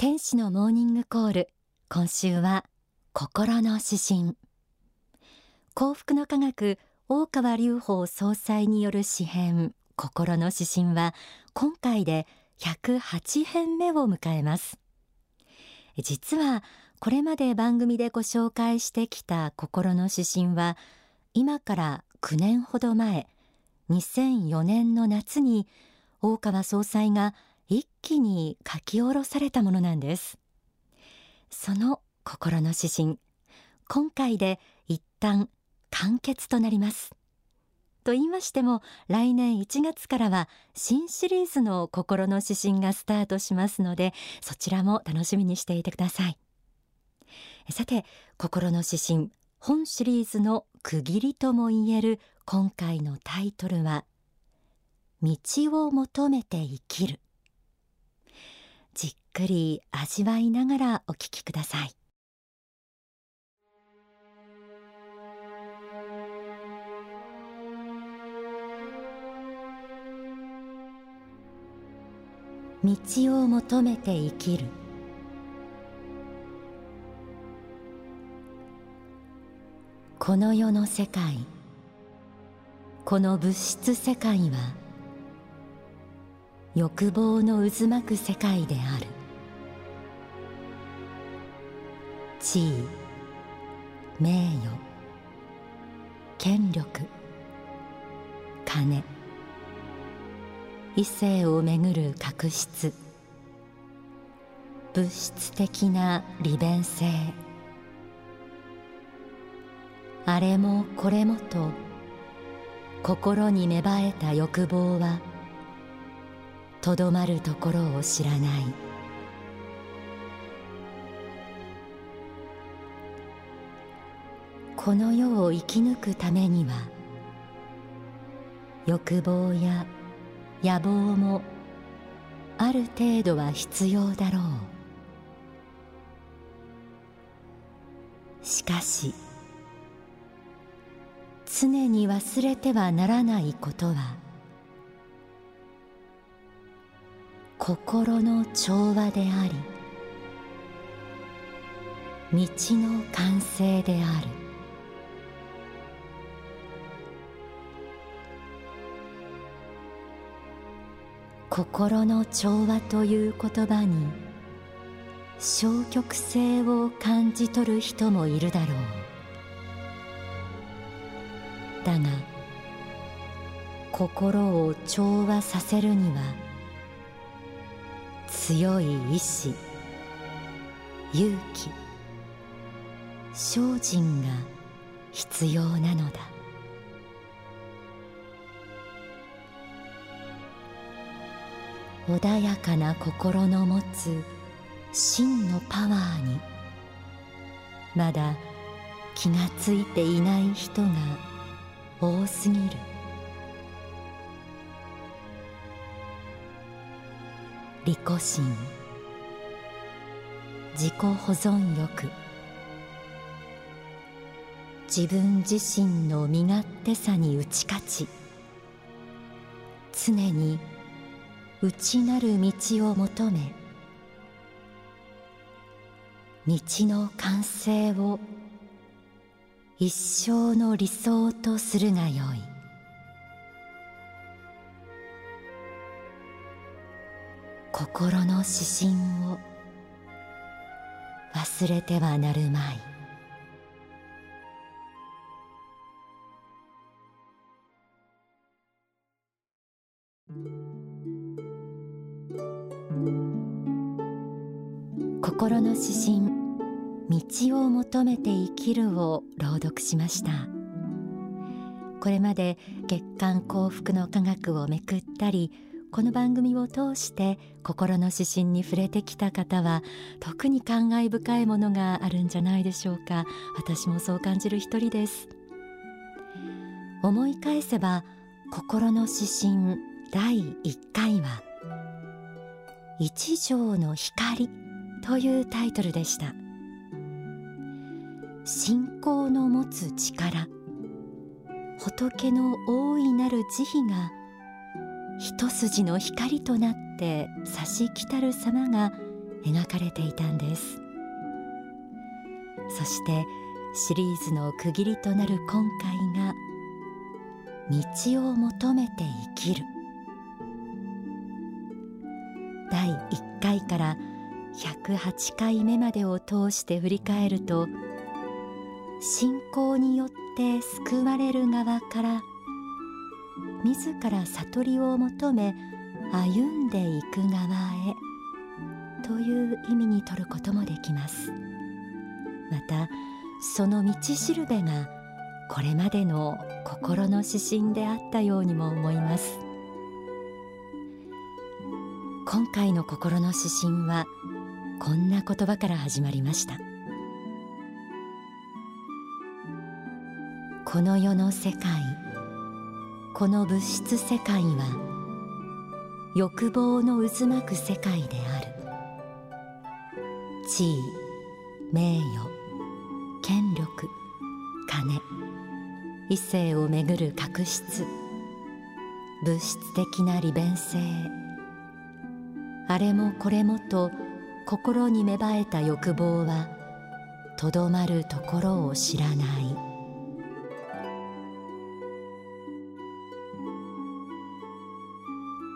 天使のモーニングコール。今週は心の指針。幸福の科学大川隆法総裁による詩編。心の指針は今回で108編目を迎えます。実はこれまで番組でご紹介してきた心の指針は今から9年ほど前。2004年の夏に大川総裁が一気に書き下ろされたものなんです。その心の指針今回で一旦完結となります。と言いましても来年1月からは新シリーズの心の指針がスタートしますのでそちらも楽しみにしていてください。さて心の指針本シリーズの区切りとも言える今回のタイトルは道を求めて生きる。くり味わいながらお聞きください。道を求めて生きる。この世の世界この物質世界は欲望の渦巻く世界である。地位名誉権力金。異性をめぐる確執。物質的な利便性。あれもこれもと心に芽生えた欲望はとどまるところを知らない。この世を生き抜くためには欲望や野望もある程度は必要だろう。しかし常に忘れてはならないことは心の調和であり道の完成である。心の調和という言葉に消極性を感じ取る人もいるだろう。だが心を調和させるには強い意志勇気精進が必要なのだ。穏やかな心の持つ真のパワーにまだ気がついていない人が多すぎる。利己心自己保存欲自分自身の身勝手さに打ち勝ち常に内なる道を求め道の完成を一生の理想とするがよい。心の指針を忘れてはなるまい。心の指針道を求めて生きるを朗読しました。これまで月刊幸福の科学をめくったりこの番組を通して心の指針に触れてきた方は特に感慨深いものがあるんじゃないでしょうか。私もそう感じる一人です。思い返せば心の指針第1回は一条の光。というタイトルでした。信仰の持つ力仏の大いなる慈悲が一筋の光となって差し来たる様が描かれていたんです。そしてシリーズの区切りとなる今回が道を求めて生きる。第1回から108回目までを通して振り返ると信仰によって救われる側から自ら悟りを求め歩んでいく側へという意味にとることもできます。またその道しるべがこれまでの心の指針であったようにも思います。今回の心の指針はこんな言葉から始まりました。この世の世界この物質世界は欲望の渦巻く世界である。地位名誉権力金異性をめぐる確執物質的な利便性。あれもこれもと心に芽生えた欲望はとどまるところを知らない。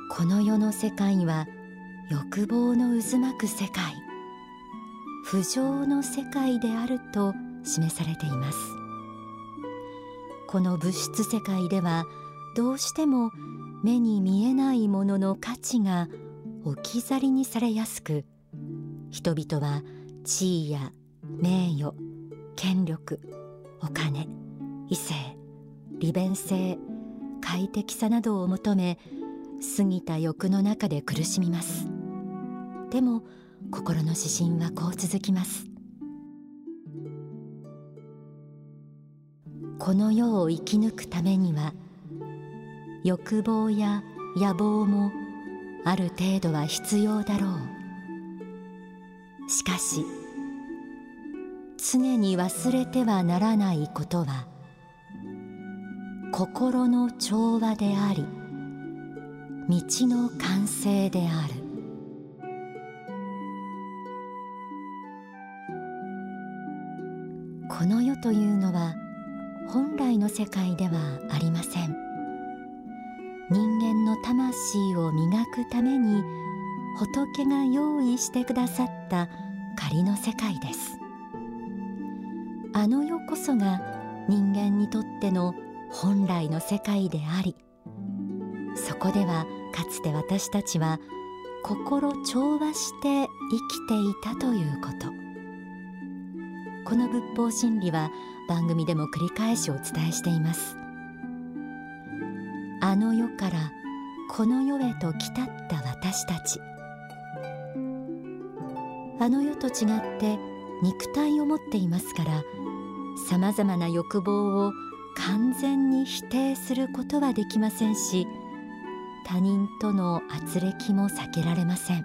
この世の世界は欲望の渦巻く世界。不浄の世界であると示されています。この物質世界ではどうしても目に見えないものの価値が置き去りにされやすく人々は地位や名誉権力お金異性利便性快適さなどを求め過ぎた欲の中で苦しみます。でも心の指針はこう続きます。この世を生き抜くためには欲望や野望もある程度は必要だろう。しかし常に忘れてはならないことは心の調和であり道の完成である。この世というのは本来の世界ではありません。人間の魂を磨くために仏が用意してくださった仮の世界です。あの世こそが人間にとっての本来の世界でありそこではかつて私たちは心調和して生きていたということ。この仏法真理は番組でも繰り返しお伝えしています。あの世からこの世へと来たった私たち。あの世と違って肉体を持っていますからさまざまな欲望を完全に否定することはできませんし他人との圧力も避けられません。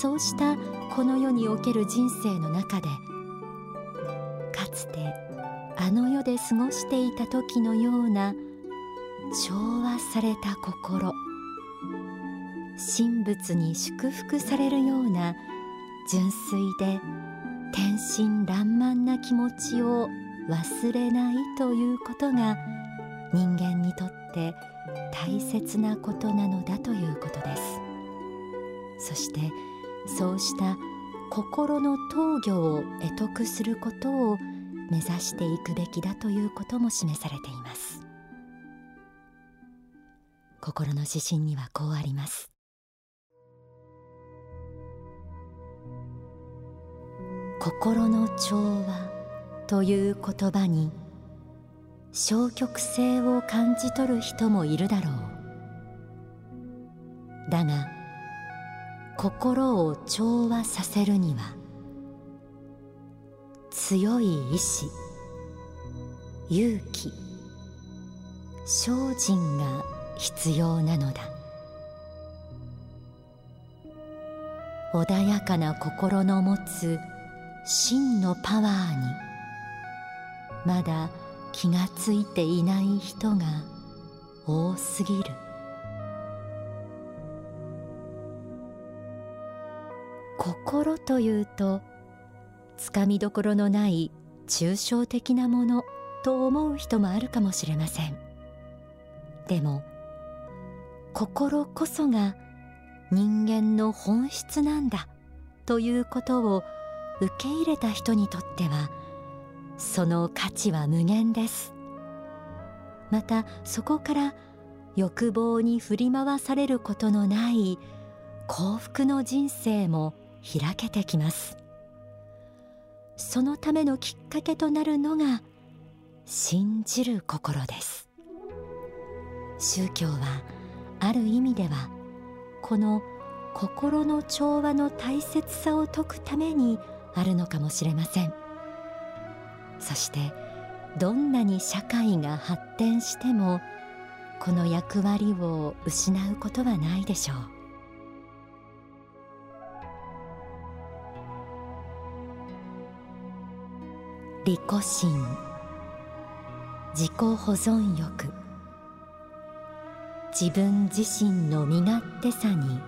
そうしたこの世における人生の中でかつてあの世で過ごしていた時のような調和された心。神仏に祝福されるような純粋で天真爛漫な気持ちを忘れないということが人間にとって大切なことなのだということです。そしてそうした心の闘魚を得得することを目指していくべきだということも示されています。心の指針にはこうあります。心の調和という言葉に消極性を感じ取る人もいるだろう。だが心を調和させるには強い意志勇気精進が必要なのだ。穏やかな心の持つ真のパワーに。まだ気がついていない人が多すぎる。心というとつかみどころのない抽象的なものと思う人もあるかもしれません。でも心こそが人間の本質なんだということを受け入れた人にとってはその価値は無限です。またそこから欲望に振り回されることのない幸福の人生も開けてきます。そのためのきっかけとなるのが信じる心です。宗教はある意味ではこの心の調和の大切さを説くためにあるのかもしれません。そしてどんなに社会が発展してもこの役割を失うことはないでしょう。利己心自己保存欲自分自身の身勝手さに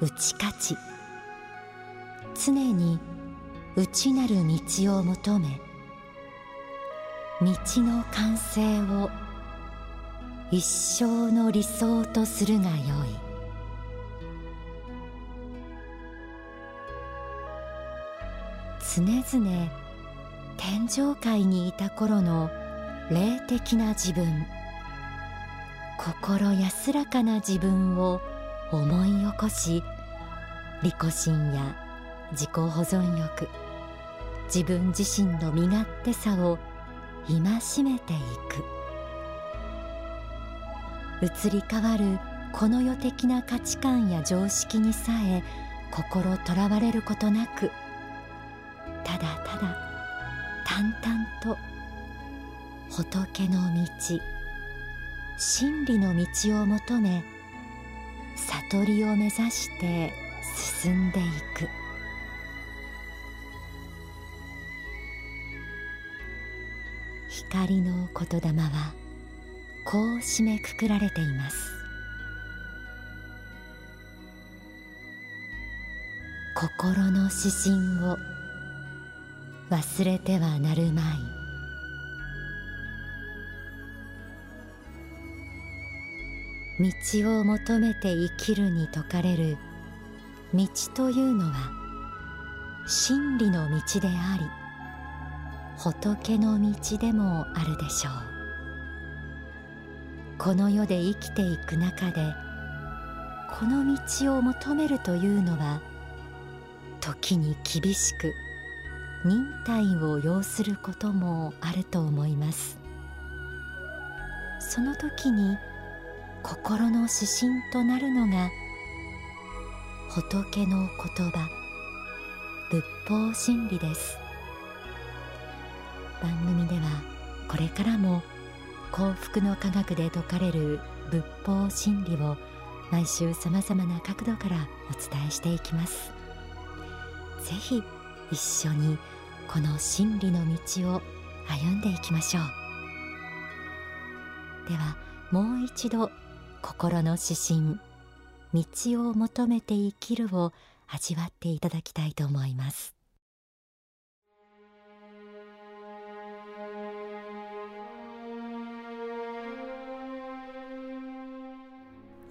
打ち勝ち常に内なる道を求め道の完成を一生の理想とするがよい。常々天上界にいた頃の霊的な自分心安らかな自分を思い起こし利己心や自己保存欲自分自身の身勝手さを戒めていく。移り変わるこの世的な価値観や常識にさえ心とらわれることなくただただ淡々と仏の道真理の道を求め悟りを目指して進んでいく。光の言霊はこう締めくくられています。心の指針を忘れてはなるまい。道を求めて生きるに説かれる道というのは真理の道であり仏の道でもあるでしょう。この世で生きていく中でこの道を求めるというのは時に厳しく忍耐を要することもあると思います。その時に心の指針となるのが仏の言葉仏法真理です。番組ではこれからも幸福の科学で説かれる仏法真理を毎週さまざまな角度からお伝えしていきます。ぜひ一緒にこの真理の道を歩んでいきましょう。ではもう一度心の指針道を求めて生きるを味わっていただきたいと思います。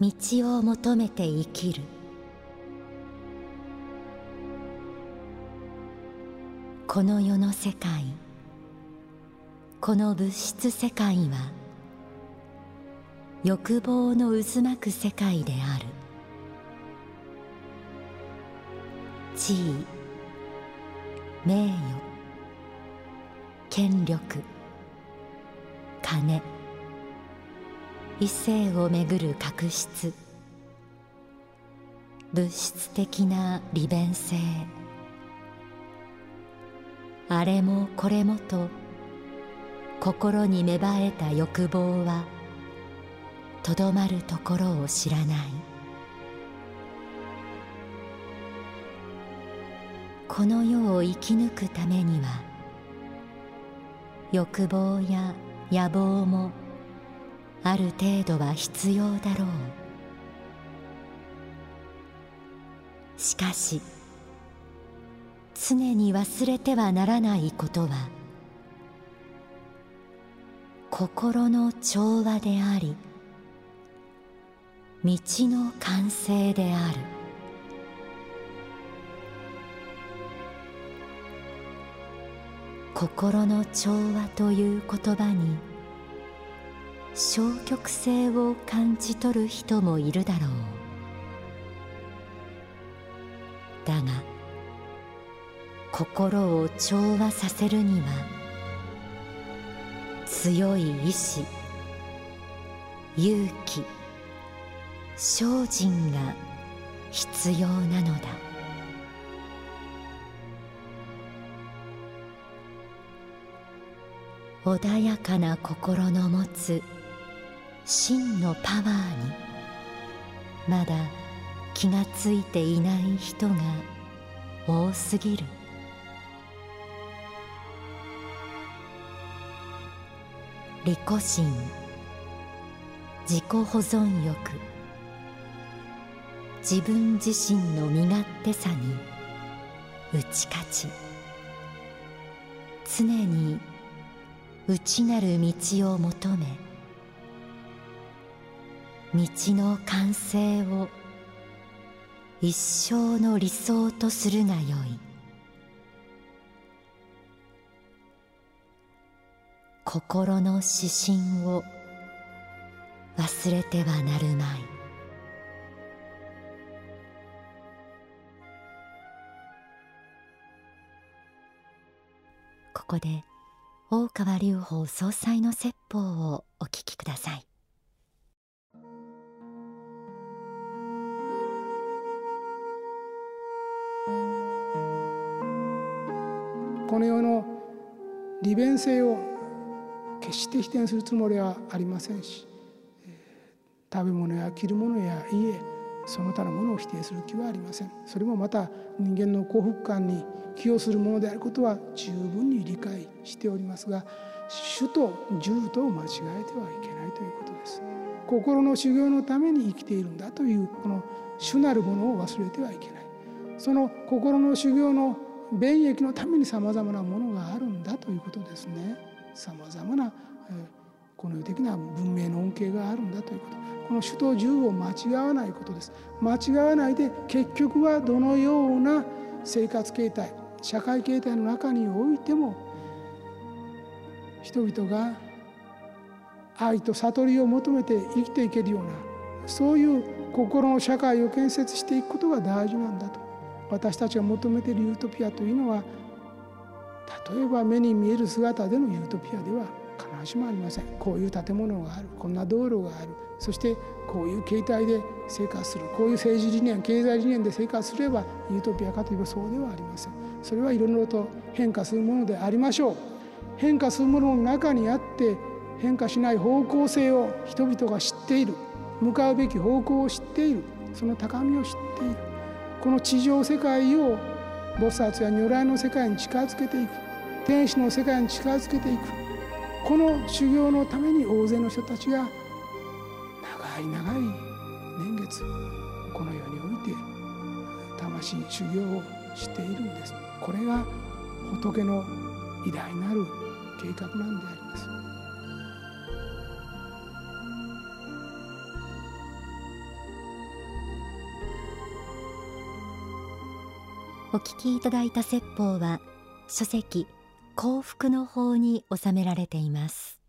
道を求めて生きる。この世の世界この物質世界は欲望の渦巻く世界である。地位名誉権力金。異性をめぐる確執。物質的な利便性。あれもこれもと心に芽生えた欲望はとどまるところを知らない。この世を生き抜くためには欲望や野望もある程度は必要だろう。しかし常に忘れてはならないことは心の調和であり道の完成である。心の調和という言葉に消極性を感じ取る人もいるだろう。だが心を調和させるには強い意志勇気精進が必要なのだ。穏やかな心の持つ真のパワーに。まだ気がついていない人が多すぎる。利己心。自己保存欲。自分自身の身勝手さに。打ち勝ち。常に内なる道を求め。道の完成を一生の理想とするがよい。心の指針を忘れてはなるまい。ここで大川隆法総裁の説法をお聞きください。この世の利便性を決して否定するつもりはありませんし食べ物や着るものや家その他のものを否定する気はありません。それもまた人間の幸福感に寄与するものであることは十分に理解しておりますが主と従とを間違えてはいけないということです。心の修行のために生きているんだというこの主なるものを忘れてはいけない。その心の修行の便益のためにさまざまなものがあるんだということですね。さまざまなこの世的な文明の恩恵があるんだということ。この主と従を間違わないことです。間違わないで結局はどのような生活形態社会形態の中においても人々が愛と悟りを求めて生きていけるようなそういう心の社会を建設していくことが大事なんだと。私たちが求めているユートピアというのは例えば目に見える姿でのユートピアでは必ずしもありません。こういう建物がある。こんな道路がある。そしてこういう形態で生活する。こういう政治理念経済理念で生活すればユートピアかといえばそうではありません。それはいろいろと変化するものでありましょう。変化するものの中にあって変化しない方向性を人々が知っている。向かうべき方向を知っている。その高みを知っている。この地上世界を菩薩や如来の世界に近づけていく。天使の世界に近づけていく。この修行のために大勢の人たちが長い長い年月この世において魂修行をしているんです。これが仏の偉大なる計画なんであります。お聞きいただいた説法は書籍幸福の法に収められています。